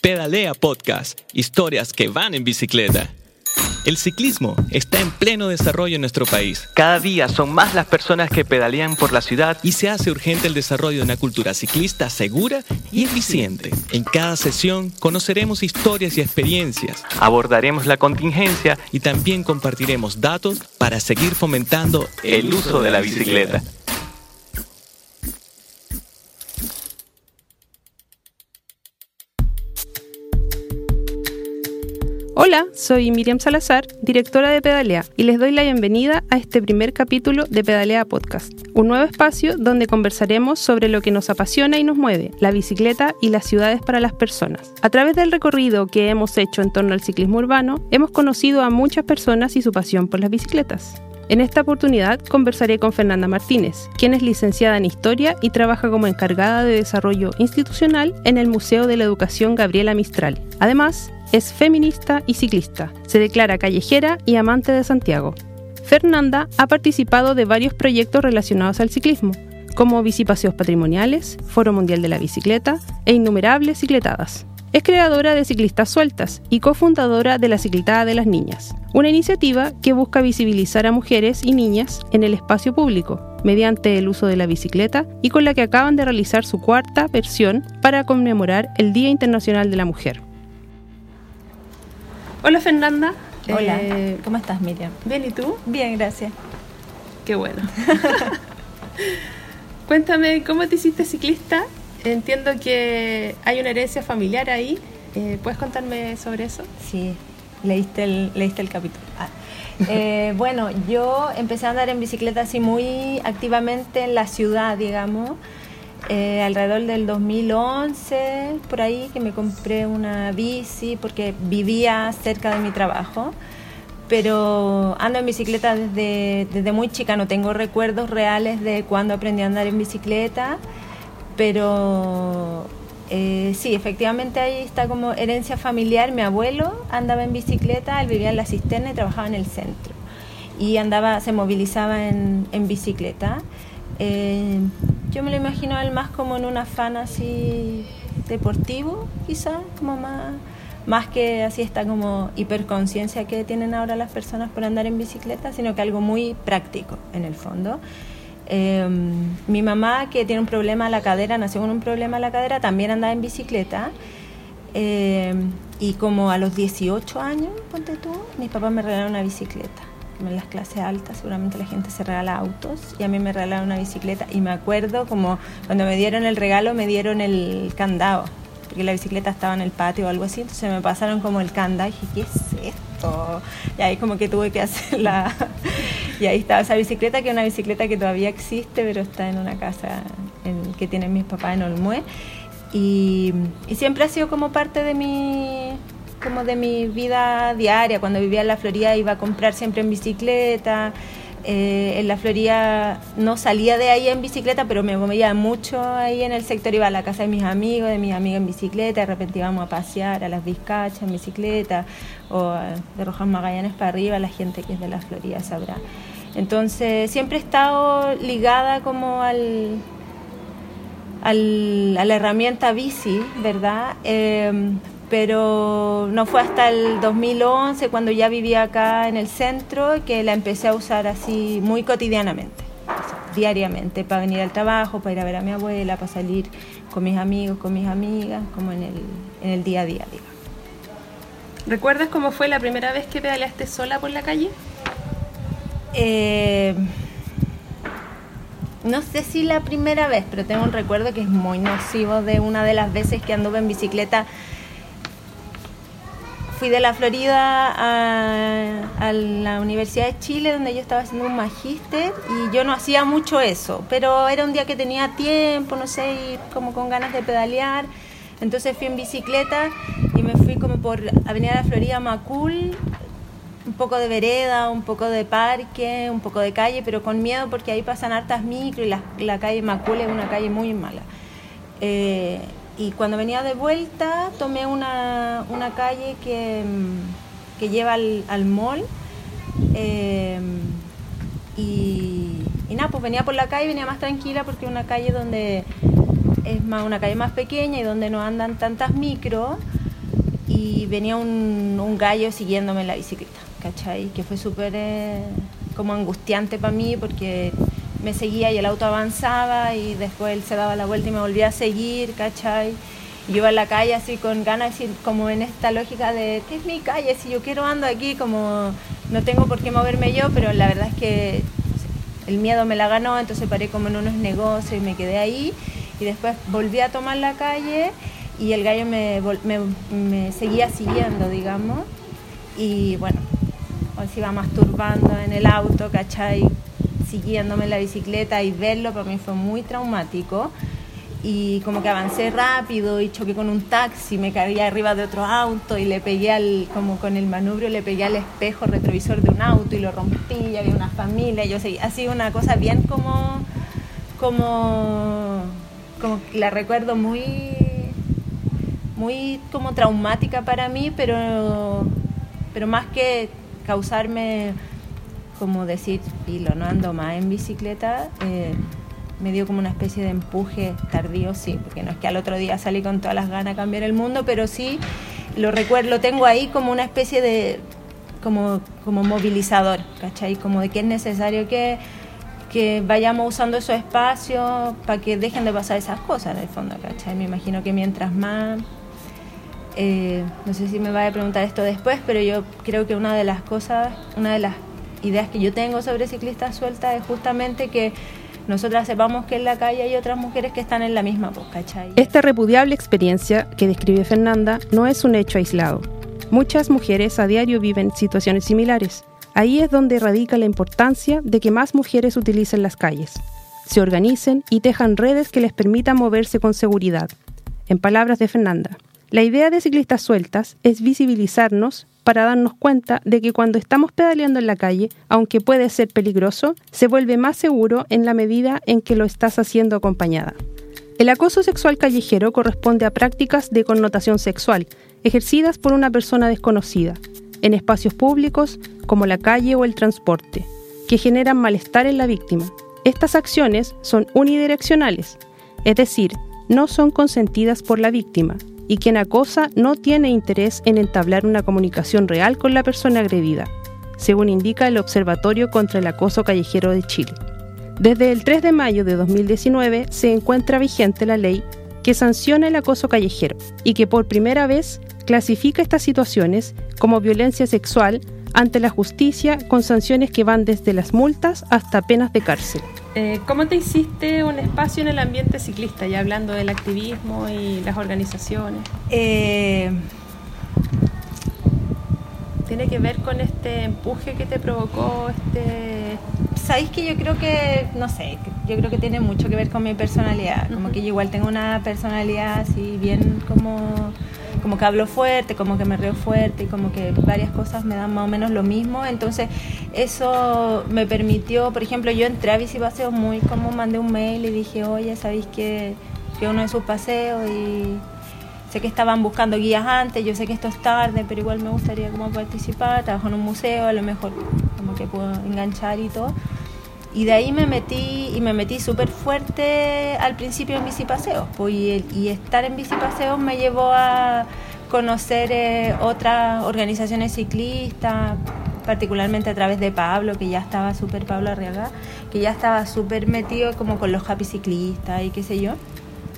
Pedalea Podcast, historias que van en bicicleta. El ciclismo está en pleno desarrollo en nuestro país. Cada día son más las personas que pedalean por la ciudad y se hace urgente el desarrollo de una cultura ciclista segura y eficiente. En cada sesión conoceremos historias y experiencias, abordaremos la contingencia y también compartiremos datos para seguir fomentando el uso de la bicicleta. Hola, soy Miriam Salazar, directora de Pedalea, y les doy la bienvenida a este primer capítulo de Pedalea Podcast, un nuevo espacio donde conversaremos sobre lo que nos apasiona y nos mueve, la bicicleta y las ciudades para las personas. A través del recorrido que hemos hecho en torno al ciclismo urbano, hemos conocido a muchas personas y su pasión por las bicicletas. En esta oportunidad conversaré con Fernanda Martínez, quien es licenciada en Historia y trabaja como encargada de desarrollo institucional en el Museo de la Educación Gabriela Mistral. Además, es feminista y ciclista. Se declara callejera y amante de Santiago. Fernanda ha participado de varios proyectos relacionados al ciclismo, como Bicipaseos Patrimoniales, Foro Mundial de la Bicicleta e innumerables cicletadas. Es creadora de Ciclistas Sueltas y cofundadora de la Cicletada de las Niñas, una iniciativa que busca visibilizar a mujeres y niñas en el espacio público mediante el uso de la bicicleta y con la que acaban de realizar su cuarta versión para conmemorar el Día Internacional de la Mujer. Hola Fernanda. Hola, eh, ¿cómo estás Miriam? Bien, ¿y tú? Bien, gracias. Qué bueno. Cuéntame, ¿cómo te hiciste ciclista? Entiendo que hay una herencia familiar ahí. Eh, ¿Puedes contarme sobre eso? Sí, leíste el, leíste el capítulo. Ah. Eh, bueno, yo empecé a andar en bicicleta así muy activamente en la ciudad, digamos. Eh, alrededor del 2011, por ahí, que me compré una bici porque vivía cerca de mi trabajo. Pero ando en bicicleta desde, desde muy chica, no tengo recuerdos reales de cuando aprendí a andar en bicicleta, pero eh, sí, efectivamente ahí está como herencia familiar. Mi abuelo andaba en bicicleta, él vivía en la cisterna y trabajaba en el centro. Y andaba, se movilizaba en, en bicicleta. Eh, yo me lo imagino a él más como en un afán así deportivo, quizás, como más, más que así esta como hiperconciencia que tienen ahora las personas por andar en bicicleta, sino que algo muy práctico en el fondo. Em, mi mamá, que tiene un problema a la cadera, nació con un problema a la cadera, también andaba en bicicleta. Em, y como a los 18 años, ponte tú, mis papás me regalaron una bicicleta en las clases altas seguramente la gente se regala autos y a mí me regalaron una bicicleta y me acuerdo como cuando me dieron el regalo me dieron el candado porque la bicicleta estaba en el patio o algo así, entonces me pasaron como el candado y dije, ¿qué es esto? Y ahí como que tuve que hacer la... y ahí estaba esa bicicleta, que es una bicicleta que todavía existe, pero está en una casa en, que tienen mis papás en Olmué. Y, siempre ha sido como parte de mi como de mi vida diaria. Cuando vivía en la Florida iba a comprar siempre en bicicleta. Eh, en la Florida no salía de ahí en bicicleta, pero me movía mucho ahí en el sector. Iba a la casa de mis amigos, de mis amigas en bicicleta. De repente íbamos a pasear a las Vizcachas en bicicleta o de Rojas Magallanes para arriba. La gente que es de la Florida sabrá. Entonces siempre he estado ligada como al, al a la herramienta bici, ¿verdad? Eh, pero no fue hasta el 2011 cuando ya vivía acá en el centro que la empecé a usar así muy cotidianamente, diariamente, para venir al trabajo, para ir a ver a mi abuela, para salir con mis amigos, con mis amigas, como en el, en el día a día, digamos. ¿Recuerdas cómo fue la primera vez que pedaleaste sola por la calle? Eh, no sé si la primera vez, pero tengo un recuerdo que es muy nocivo de una de las veces que anduve en bicicleta fui de la Florida a, la Universidad de Chile, donde yo estaba haciendo un magíster, y yo no hacía mucho eso, pero era un día que tenía tiempo, no sé, y como con ganas de pedalear. Entonces fui en bicicleta y me fui como por Avenida La Florida Macul, poco de vereda, un poco de parque, un poco de calle, pero con miedo porque ahí pasan hartas micro y la, la calle Macul es una calle muy mala. Eh, y cuando venía de vuelta tomé una, una calle que, que, lleva al, al mall em, y, y, nada, pues venía por la calle, venía más tranquila porque es una calle donde es más una calle más pequeña y donde no andan tantas micro y venía un, gallo siguiéndome en la bicicleta, ¿cachai? Que fue súper eh, como angustiante para mí porque me seguía y el auto avanzaba y después él se daba la vuelta y me volvía a seguir, ¿cachai? Y iba a la calle así con ganas, como en esta lógica de, es mi calle, si yo quiero ando aquí, como no tengo por qué moverme yo, pero la verdad es que el miedo me la ganó, entonces paré como en unos negocios y me quedé ahí y después volví a tomar la calle y el gallo me, me, seguía siguiendo, digamos, y bueno, se iba masturbando en el auto, ¿cachai? Siguiéndome en la bicicleta y verlo para mí fue muy traumático y como que avancé rápido y choqué con un taxi, me caí arriba de otro auto y le pegué al, como con el manubrio, le pegué al espejo retrovisor de un auto y lo rompí, y había una familia, yo ha una cosa bien como, como, como la recuerdo muy muy como traumática para mí, pero, pero más que causarme como decir, lo no ando más en bicicleta, eh, me dio como una especie de empuje tardío, sí, porque no es que al otro día salí con todas las ganas a cambiar el mundo, pero sí lo recuerdo, lo tengo ahí como una especie de, como, como movilizador, ¿cachai? Como de que es necesario que, que vayamos usando esos espacios para que dejen de pasar esas cosas en el fondo, ¿cachai? Me imagino que mientras más eh, no sé si me va a preguntar esto después, pero yo creo que una de las cosas, una de las ideas que yo tengo sobre ciclistas sueltas es justamente que nosotras sepamos que en la calle hay otras mujeres que están en la misma voz, ¿cachai? Esta repudiable experiencia que describe Fernanda no es un hecho aislado. Muchas mujeres a diario viven situaciones similares. Ahí es donde radica la importancia de que más mujeres utilicen las calles, se organicen y tejan redes que les permitan moverse con seguridad. En palabras de Fernanda, la idea de ciclistas sueltas es visibilizarnos para darnos cuenta de que cuando estamos pedaleando en la calle, aunque puede ser peligroso, se vuelve más seguro en la medida en que lo estás haciendo acompañada. El acoso sexual callejero corresponde a prácticas de connotación sexual, ejercidas por una persona desconocida, en espacios públicos como la calle o el transporte, que generan malestar en la víctima. Estas acciones son unidireccionales, es decir, no son consentidas por la víctima, y quien acosa no tiene interés en entablar una comunicación real con la persona agredida, según indica el Observatorio contra el Acoso Callejero de Chile. Desde el 3 de mayo de 2019 se encuentra vigente la ley que sanciona el acoso callejero y que por primera vez clasifica estas situaciones como violencia sexual ante la justicia con sanciones que van desde las multas hasta penas de cárcel. Eh, ¿Cómo te hiciste un espacio en el ambiente ciclista, ya hablando del activismo y las organizaciones? Eh, ¿Tiene que ver con este empuje que te provocó este...? Sabéis que yo creo que, no sé, yo creo que tiene mucho que ver con mi personalidad, como que yo igual tengo una personalidad así bien como como que hablo fuerte, como que me río fuerte y como que varias cosas me dan más o menos lo mismo. Entonces eso me permitió, por ejemplo, yo entré a Bici Paseo muy como mandé un mail y dije, oye, ¿sabéis que fui uno de sus paseos y sé que estaban buscando guías antes, yo sé que esto es tarde, pero igual me gustaría como participar, trabajo en un museo, a lo mejor como que puedo enganchar y todo. Y de ahí me metí y me metí súper fuerte al principio en bicipaseos. Pues, y, estar en bicipaseos me llevó a conocer eh, otras organizaciones ciclistas, particularmente a través de Pablo, que ya estaba súper, Pablo Arriaga, que ya estaba súper metido como con los happy ciclistas y qué sé yo.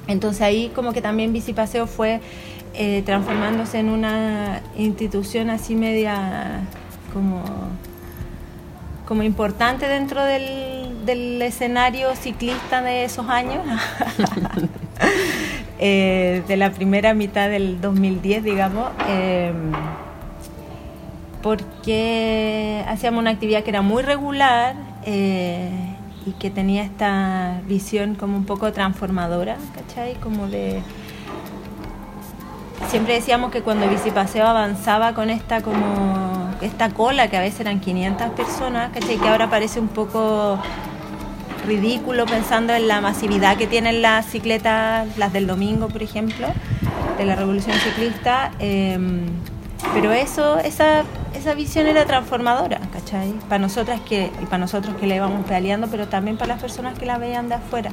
Entonces ahí como que también Bicipaseo fue eh, transformándose en una institución así media como como importante dentro del, escenario ciclista de esos años, eh, de la primera mitad del 2010, digamos, eh, porque hacíamos una actividad que era muy regular eh, y que tenía esta visión como un poco transformadora, ¿cachai? Como de siempre decíamos que cuando Bicipaseo avanzaba con esta como esta cola, que a veces eran 500 personas, ¿cachai? que ahora parece un poco ridículo pensando en la masividad que tienen las cicletas, las del domingo, por ejemplo, de la revolución ciclista. Em, pero eso, esa, esa visión era transformadora, ¿cachai? Para nosotras que, y para nosotros que la íbamos pedaleando, pero también para las personas que la veían de afuera.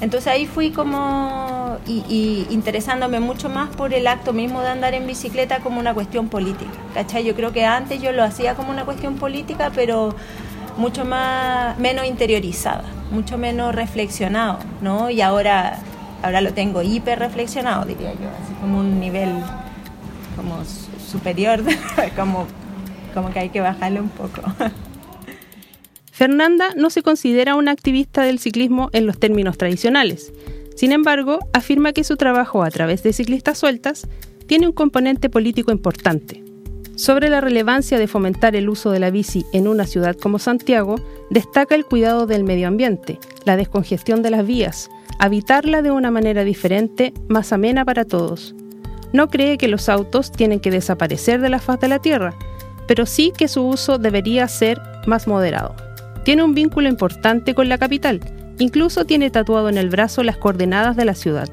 Entonces ahí fui como y, interesándome mucho más por el acto mismo de andar en bicicleta como una cuestión política. ¿Cachai? Yo creo que antes yo lo hacía como una cuestión política, pero mucho más menos interiorizada, mucho menos reflexionado, ¿no? Y ahora ahora lo tengo hiper reflexionado, diría yo, así como un nivel como superior, como, como que hay que bajarle un poco. Fernanda no se considera una activista del ciclismo en los términos tradicionales. Sin embargo, afirma que su trabajo a través de ciclistas sueltas tiene un componente político importante. Sobre la relevancia de fomentar el uso de la bici en una ciudad como Santiago, destaca el cuidado del medio ambiente, la descongestión de las vías, habitarla de una manera diferente, más amena para todos. No cree que los autos tienen que desaparecer de la faz de la Tierra, pero sí que su uso debería ser más moderado. Tiene un vínculo importante con la capital, incluso tiene tatuado en el brazo las coordenadas de la ciudad.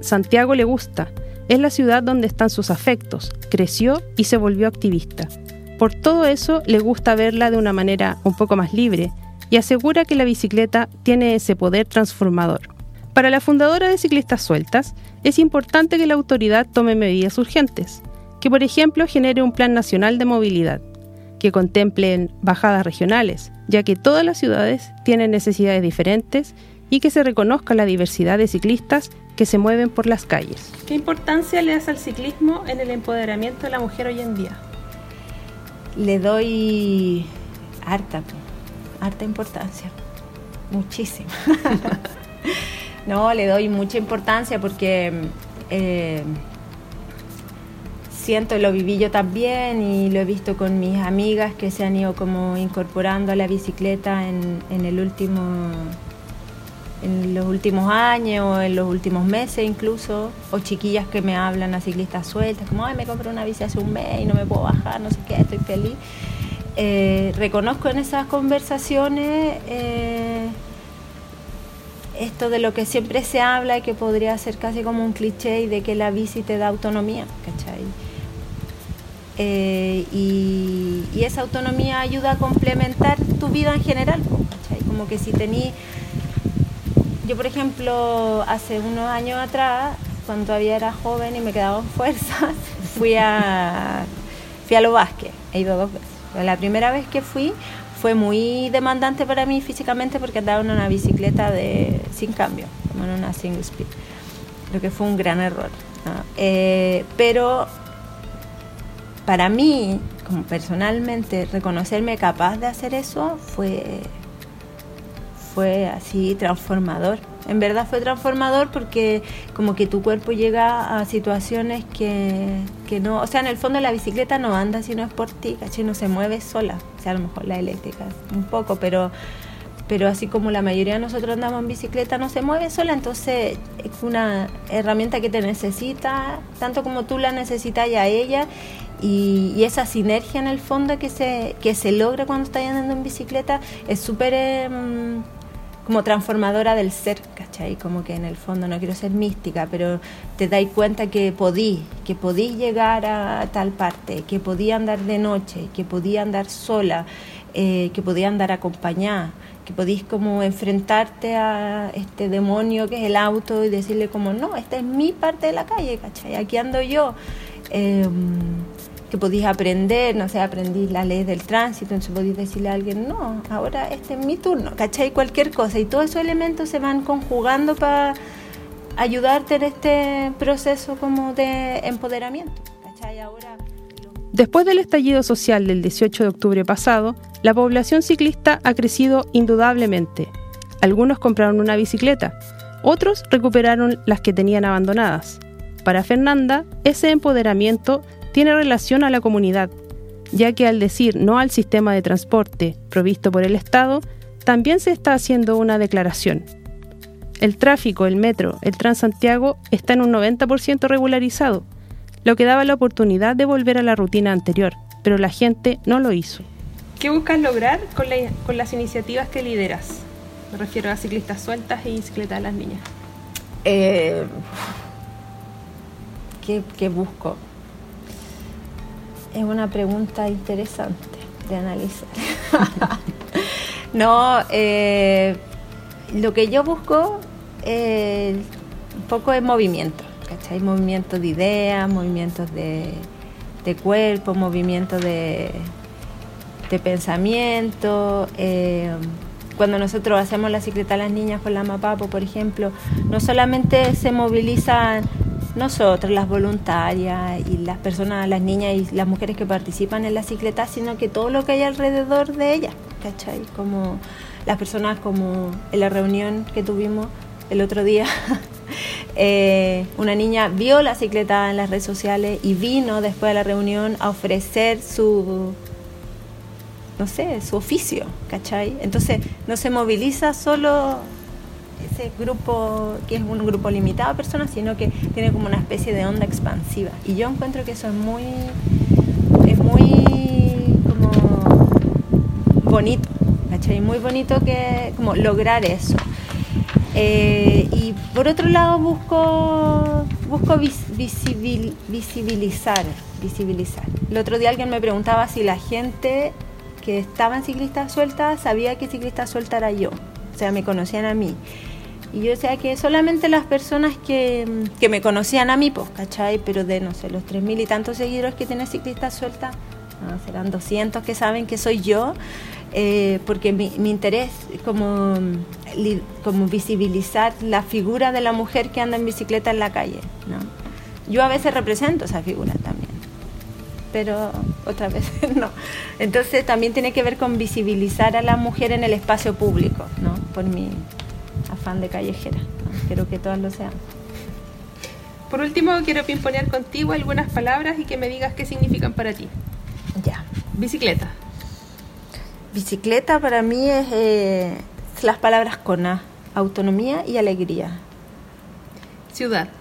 Santiago le gusta, es la ciudad donde están sus afectos, creció y se volvió activista. Por todo eso le gusta verla de una manera un poco más libre y asegura que la bicicleta tiene ese poder transformador. Para la fundadora de Ciclistas Sueltas, es importante que la autoridad tome medidas urgentes, que por ejemplo genere un plan nacional de movilidad, que contemplen bajadas regionales, ya que todas las ciudades tienen necesidades diferentes y que se reconozca la diversidad de ciclistas que se mueven por las calles. ¿Qué importancia le das al ciclismo en el empoderamiento de la mujer hoy en día? Le doy harta, harta importancia, muchísima. no, le doy mucha importancia porque eh, siento, lo viví yo también y lo he visto con mis amigas que se han ido como incorporando a la bicicleta en, el último en los últimos años o en los últimos meses incluso, o chiquillas que me hablan a ciclistas sueltas, como, ay, me compré una bici hace un mes y no me puedo bajar, no sé qué, estoy feliz. Eh, reconozco en esas conversaciones eh, esto de lo que siempre se habla y que podría ser casi como un cliché y de que la bici te da autonomía, ¿cachai? Eh, y, esa autonomía ayuda a complementar tu vida en general. Como que si tení, yo por ejemplo, hace unos años atrás, cuando todavía era joven y me quedaban fuerzas, fui a, fui a lo Vázquez, he ido dos veces. La primera vez que fui fue muy demandante para mí físicamente porque andaba en una bicicleta de, sin cambio, como en una single speed. Creo que fue un gran error. Eh, pero para mí, como personalmente, reconocerme capaz de hacer eso fue, fue así transformador. En verdad fue transformador porque como que tu cuerpo llega a situaciones que, que no, o sea, en el fondo la bicicleta no anda si no es por ti, ¿caché? No se mueve sola, o sea, a lo mejor la eléctrica un poco, pero pero así como la mayoría de nosotros andamos en bicicleta no se mueve sola, entonces es una herramienta que te necesita, tanto como tú la necesitas a ella, y, esa sinergia en el fondo que se, que se logra cuando estás andando en bicicleta es súper em, como transformadora del ser, ¿cachai? Como que en el fondo no quiero ser mística, pero te dais cuenta que podí, que podí llegar a tal parte, que podía andar de noche, que podía andar sola, eh, que podía andar acompañada, que podís como enfrentarte a este demonio que es el auto y decirle como, no, esta es mi parte de la calle, ¿cachai? Aquí ando yo. Em, que podías aprender, no sé, aprendí la ley del tránsito, entonces podías decirle a alguien, no, ahora este es mi turno, ¿cachai? Cualquier cosa. Y todos esos elementos se van conjugando para ayudarte en este proceso como de empoderamiento, ¿cachai? Ahora... Después del estallido social del 18 de octubre pasado, la población ciclista ha crecido indudablemente. Algunos compraron una bicicleta, otros recuperaron las que tenían abandonadas. Para Fernanda, ese empoderamiento tiene relación a la comunidad, ya que al decir no al sistema de transporte provisto por el Estado, también se está haciendo una declaración. El tráfico, el metro, el Transantiago está en un 90% regularizado, lo que daba la oportunidad de volver a la rutina anterior, pero la gente no lo hizo. ¿Qué buscas lograr con, las iniciativas que lideras? Me refiero a ciclistas sueltas y bicicletas de las niñas. Eh, ¿Qué busco? Es una pregunta interesante de analizar. no, eh, lo que yo busco eh, un poco de movimiento, ¿cachai? Movimiento de ideas, movimientos de, de cuerpo, movimiento de, de pensamiento. Eh, cuando nosotros hacemos la cicleta a las niñas con la Mapapo, por ejemplo, no solamente se movilizan nosotros, las voluntarias y las personas, las niñas y las mujeres que participan en la cicleta, sino que todo lo que hay alrededor de ellas, ¿cachai? Como las personas como en la reunión que tuvimos el otro día, eh, una niña vio la cicleta en las redes sociales y vino después de la reunión a ofrecer su no sé, su oficio, ¿cachai? Entonces no se moviliza solo ese grupo, que es un grupo limitado de personas, sino que tiene como una especie de onda expansiva. Y yo encuentro que eso es muy, es muy como bonito, ¿cachai? Muy bonito que como lograr eso. Eh, y por otro lado busco, busco visibilizar, visibilizar. El otro día alguien me preguntaba si la gente que estaba en ciclista suelta sabía que ciclista suelta era yo, o sea, me conocían a mí. Y yo decía que solamente las personas que, que me conocían a mí, pues, ¿cachai? Pero de, no sé, los tres mil y tantos seguidores que tiene ciclista suelta, serán 200 que saben que soy yo, eh, porque mi, mi, interés como, como visibilizar la figura de la mujer que anda en bicicleta en la calle, ¿no? Yo a veces represento esa figura también pero otras veces no. Entonces también tiene que ver con visibilizar a la mujer en el espacio público, ¿no? Por mi afán de callejera. Quiero que todas lo sean. Por último, quiero pimponear contigo algunas palabras y que me digas qué significan para ti. Ya. Bicicleta. Bicicleta para mí es eh, las palabras con A, autonomía y alegría. Ciudad.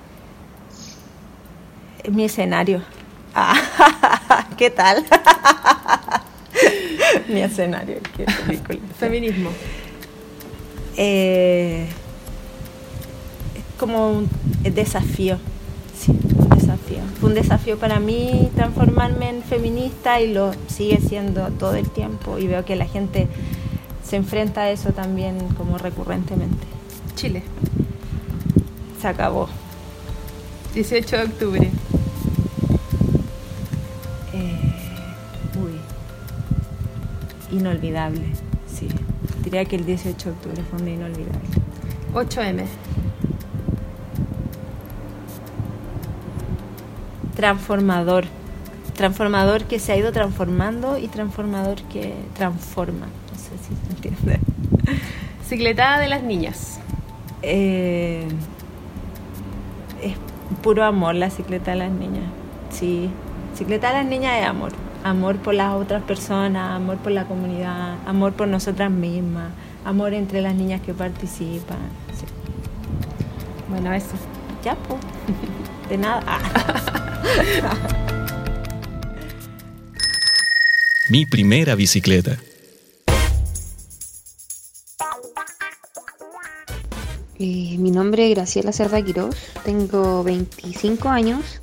Mi escenario. ¿Qué tal? Mi escenario, qué película. Feminismo. Eh, es como un desafío. Sí, un desafío. Fue un desafío para mí transformarme en feminista y lo sigue siendo todo el tiempo. Y veo que la gente se enfrenta a eso también como recurrentemente. Chile. Se acabó. 18 de octubre. inolvidable, sí. Diría que el 18 de octubre fue un día inolvidable. 8M. Transformador. Transformador que se ha ido transformando y transformador que transforma. No sé si se entiende. Cicletada de las niñas. Eh, es puro amor la cicleta de las niñas. Sí. Cicleta de las niñas es amor amor por las otras personas, amor por la comunidad, amor por nosotras mismas, amor entre las niñas que participan. Bueno, eso. Ya, pues. De nada. Mi primera bicicleta. Eh, mi nombre es Graciela Cerda Quiroz, tengo 25 años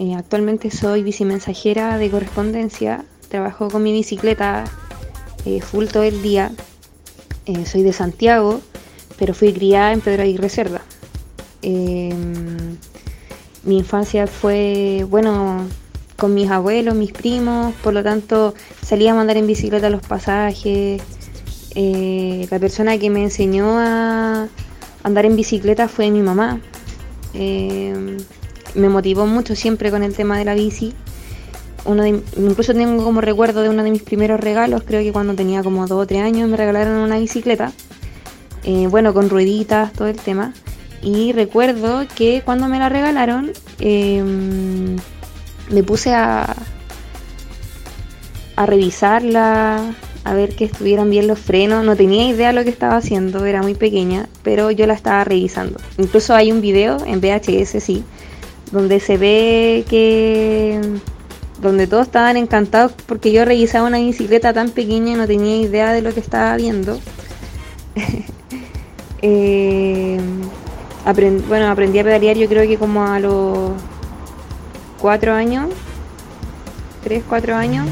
eh, actualmente soy bicimensajera de correspondencia, trabajo con mi bicicleta eh, full todo el día. Eh, soy de Santiago, pero fui criada en Pedro Aguirre Cerda. Em, mi infancia fue, bueno, con mis abuelos, mis primos, por lo tanto salía a andar en bicicleta los pasajes. la persona que me enseñó a andar en bicicleta fue mi mamá. Me motivó mucho siempre con el tema de la bici. Uno incluso tengo como recuerdo de uno de mis primeros regalos, creo que cuando tenía como dos o tres años me regalaron una bicicleta, eh, bueno, con rueditas, todo el tema. Y recuerdo que cuando me la regalaron, em, me puse a, a revisarla, a ver que estuvieran bien los frenos. No tenía idea de lo que estaba haciendo, era muy pequeña, pero yo la estaba revisando. Incluso hay un video en VHS, sí, donde se ve que donde todos estaban encantados porque yo revisaba una bicicleta tan pequeña y no tenía idea de lo que estaba viendo. Eh, bueno, aprendí a pedalear yo creo que como a los cuatro años, tres, cuatro años,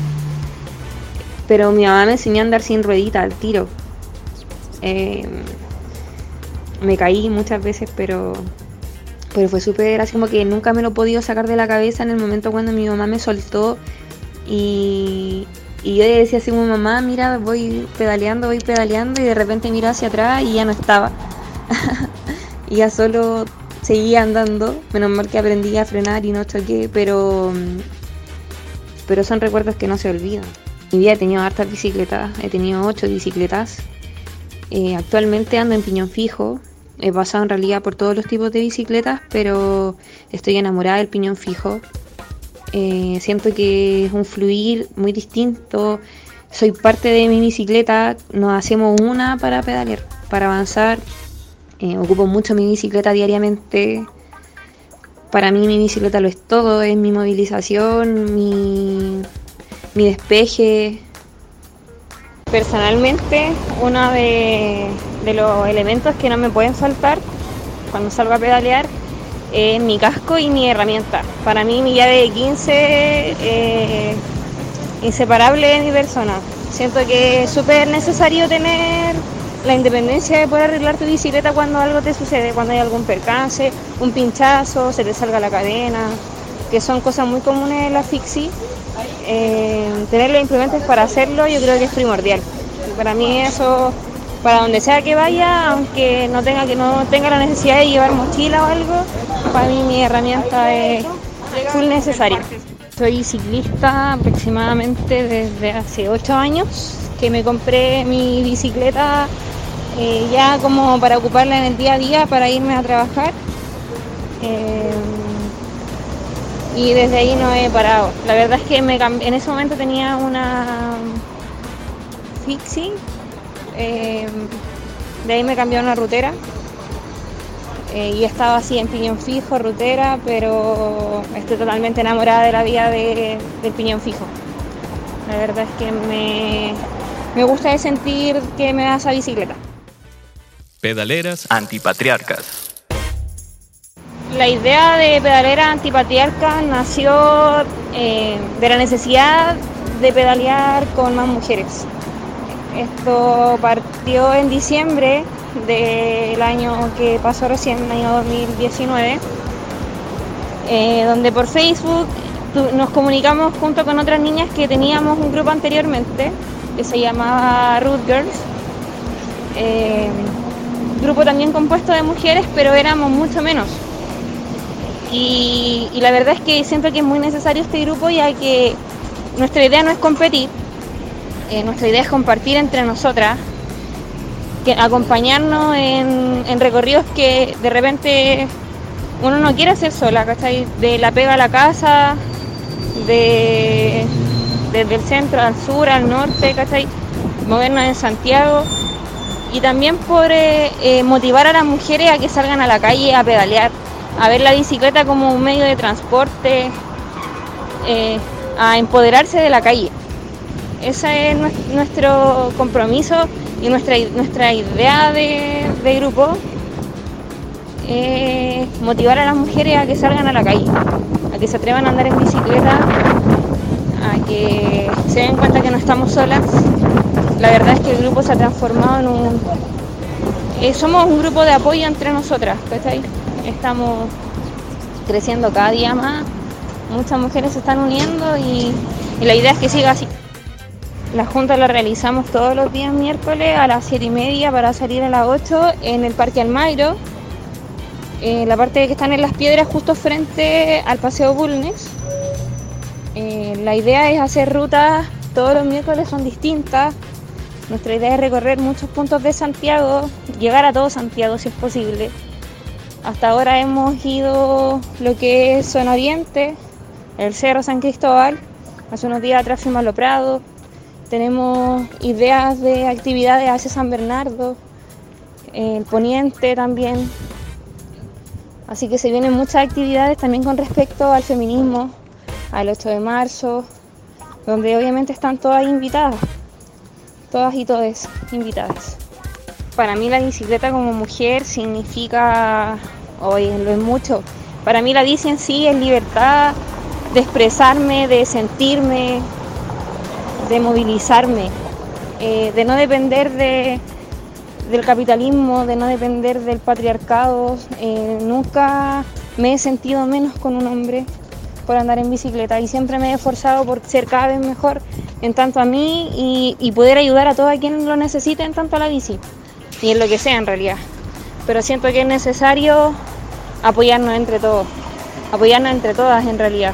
pero mi mamá me enseñó a andar sin ruedita al tiro. Eh, me caí muchas veces, pero, pero fue súper así como que nunca me lo he podido sacar de la cabeza en el momento cuando mi mamá me soltó y, y yo decía así como mamá, mira, voy pedaleando, voy pedaleando y de repente miro hacia atrás y ya no estaba. y ya solo seguía andando, menos mal que aprendí a frenar y no choqué, pero, pero son recuerdos que no se olvidan. Mi vida he tenido hartas bicicletas, he tenido ocho bicicletas. Eh, actualmente ando en piñón fijo, he pasado en realidad por todos los tipos de bicicletas, pero estoy enamorada del piñón fijo. Eh, siento que es un fluir muy distinto. Soy parte de mi bicicleta, nos hacemos una para pedalear, para avanzar. Eh, ocupo mucho mi bicicleta diariamente. Para mí mi bicicleta lo es todo, es mi movilización, mi, mi despeje. Personalmente, uno de, de los elementos que no me pueden faltar cuando salgo a pedalear es mi casco y mi herramienta. Para mí mi llave de 15 eh, inseparable de mi persona. Siento que es súper necesario tener la independencia de poder arreglar tu bicicleta cuando algo te sucede, cuando hay algún percance, un pinchazo, se te salga la cadena, que son cosas muy comunes en la fixie. Eh, tener los implementos para hacerlo yo creo que es primordial. Para mí eso para donde sea que vaya, aunque no tenga que no tenga la necesidad de llevar mochila o algo, para mí mi herramienta es full necesaria. Soy ciclista aproximadamente desde hace 8 años, que me compré mi bicicleta eh, ya como para ocuparla en el día a día, para irme a trabajar. Eh, y desde ahí no he parado. La verdad es que me en ese momento tenía una fixie eh, de ahí me cambió a una rutera eh, y he estado así en piñón fijo, rutera, pero estoy totalmente enamorada de la vida de, del piñón fijo. La verdad es que me, me gusta sentir que me da esa bicicleta. Pedaleras antipatriarcas. La idea de pedalera antipatriarca nació eh, de la necesidad de pedalear con más mujeres. Esto partió en diciembre del año que pasó recién, el año 2019, eh, donde por Facebook nos comunicamos junto con otras niñas que teníamos un grupo anteriormente que se llamaba Root Girls. Eh, grupo también compuesto de mujeres, pero éramos mucho menos. Y, y, la verdad es que siento que es muy necesario este grupo ya que nuestra idea no es competir, eh, nuestra idea es compartir entre nosotras, que acompañarnos en, recorridos que de repente uno no quiere hacer sola, ¿cachai? De la pega a la casa, de, desde el centro al sur, al norte, ¿cachai? Movernos en Santiago y también por eh, eh, motivar a las mujeres a que salgan a la calle a pedalear, a ver la bicicleta como un medio de transporte, a empoderarse de la calle. Ese es nuestro compromiso y nuestra, nuestra idea de, grupo. motivar a las mujeres a que salgan a la calle, a que se atrevan a andar en bicicleta, a que se den cuenta que no estamos solas. La verdad es que el grupo se ha transformado en un... Eh, somos un grupo de apoyo entre nosotras. Estamos creciendo cada día más, muchas mujeres se están uniendo y la idea es que siga así. La junta la realizamos todos los días miércoles a las 7 y media para salir a las 8 en el Parque Almairo, en la parte que están en las piedras justo frente al Paseo Bulnes. Eh, la idea es hacer rutas, todos los miércoles son distintas. Nuestra idea es recorrer muchos puntos de Santiago, llegar a todo Santiago si es posible. Hasta ahora hemos ido lo que es Zona Oriente, el Cerro San Cristóbal, hace unos días atrás fuimos a Prado, tenemos ideas de actividades hacia San Bernardo, el Poniente también. Así que se vienen muchas actividades también con respecto al feminismo, al 8 de marzo, donde obviamente están todas invitadas, todas y todas invitadas. Para mí la bicicleta como mujer significa, hoy lo es mucho, para mí la bici en sí es libertad de expresarme, de sentirme, de movilizarme, eh, de no depender de, del capitalismo, de no depender del patriarcado. Eh, nunca me he sentido menos con un hombre por andar en bicicleta y siempre me he esforzado por ser cada vez mejor en tanto a mí y, y poder ayudar a todo quien lo necesite en tanto a la bici y en lo que sea en realidad. Pero siento que es necesario apoyarnos entre todos, apoyarnos entre todas en realidad.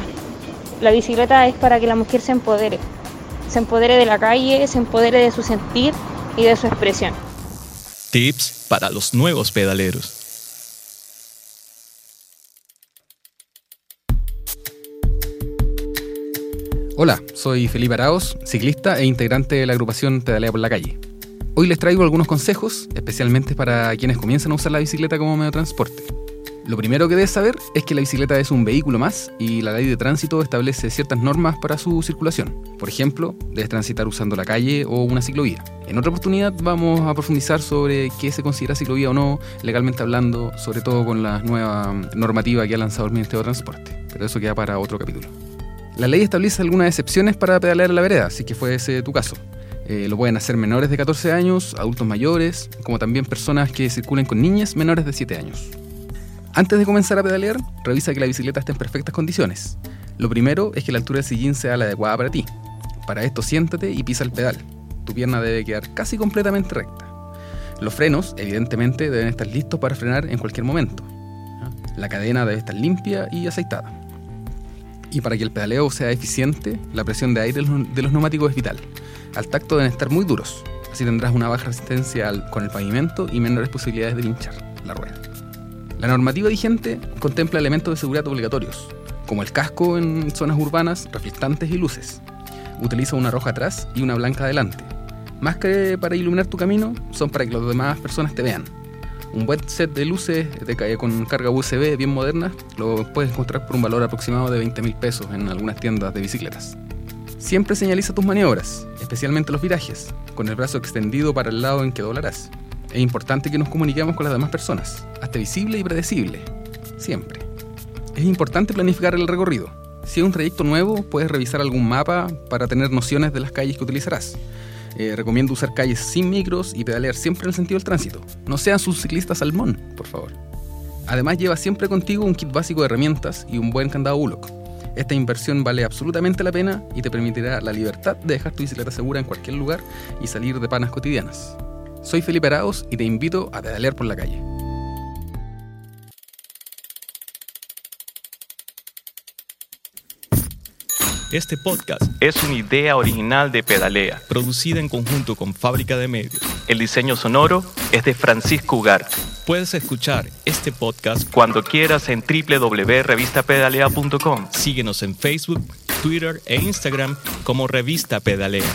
La bicicleta es para que la mujer se empodere, se empodere de la calle, se empodere de su sentir y de su expresión. Tips para los nuevos pedaleros. Hola, soy Felipe Araos, ciclista e integrante de la agrupación Pedalea por la Calle. Hoy les traigo algunos consejos, especialmente para quienes comienzan a usar la bicicleta como medio de transporte. Lo primero que debes saber es que la bicicleta es un vehículo más y la ley de tránsito establece ciertas normas para su circulación. Por ejemplo, debes transitar usando la calle o una ciclovía. En otra oportunidad vamos a profundizar sobre qué se considera ciclovía o no, legalmente hablando, sobre todo con la nueva normativa que ha lanzado el Ministerio de Transporte. Pero eso queda para otro capítulo. La ley establece algunas excepciones para pedalear en la vereda, si que fuese tu caso. Eh, lo pueden hacer menores de 14 años, adultos mayores, como también personas que circulen con niñas menores de 7 años. Antes de comenzar a pedalear, revisa que la bicicleta esté en perfectas condiciones. Lo primero es que la altura del sillín sea la adecuada para ti. Para esto siéntate y pisa el pedal. Tu pierna debe quedar casi completamente recta. Los frenos, evidentemente, deben estar listos para frenar en cualquier momento. La cadena debe estar limpia y aceitada. Y para que el pedaleo sea eficiente, la presión de aire de los neumáticos es vital. Al tacto deben estar muy duros, así tendrás una baja resistencia con el pavimento y menores posibilidades de pinchar la rueda. La normativa vigente contempla elementos de seguridad obligatorios, como el casco en zonas urbanas, reflectantes y luces. Utiliza una roja atrás y una blanca adelante. Más que para iluminar tu camino, son para que las demás personas te vean, un buen set de luces de, con carga USB bien moderna lo puedes encontrar por un valor aproximado de 20 mil pesos en algunas tiendas de bicicletas. Siempre señaliza tus maniobras, especialmente los virajes, con el brazo extendido para el lado en que doblarás. Es importante que nos comuniquemos con las demás personas, hasta visible y predecible, siempre. Es importante planificar el recorrido. Si es un trayecto nuevo, puedes revisar algún mapa para tener nociones de las calles que utilizarás. Eh, recomiendo usar calles sin micros y pedalear siempre en el sentido del tránsito. No sean sus ciclistas salmón, por favor. Además, lleva siempre contigo un kit básico de herramientas y un buen candado Bullock. Esta inversión vale absolutamente la pena y te permitirá la libertad de dejar tu bicicleta segura en cualquier lugar y salir de panas cotidianas. Soy Felipe Araos y te invito a pedalear por la calle. Este podcast es una idea original de Pedalea, producida en conjunto con Fábrica de Medios. El diseño sonoro es de Francisco Ugarte. Puedes escuchar este podcast cuando quieras en www.revistapedalea.com. Síguenos en Facebook, Twitter e Instagram como Revista Pedalea.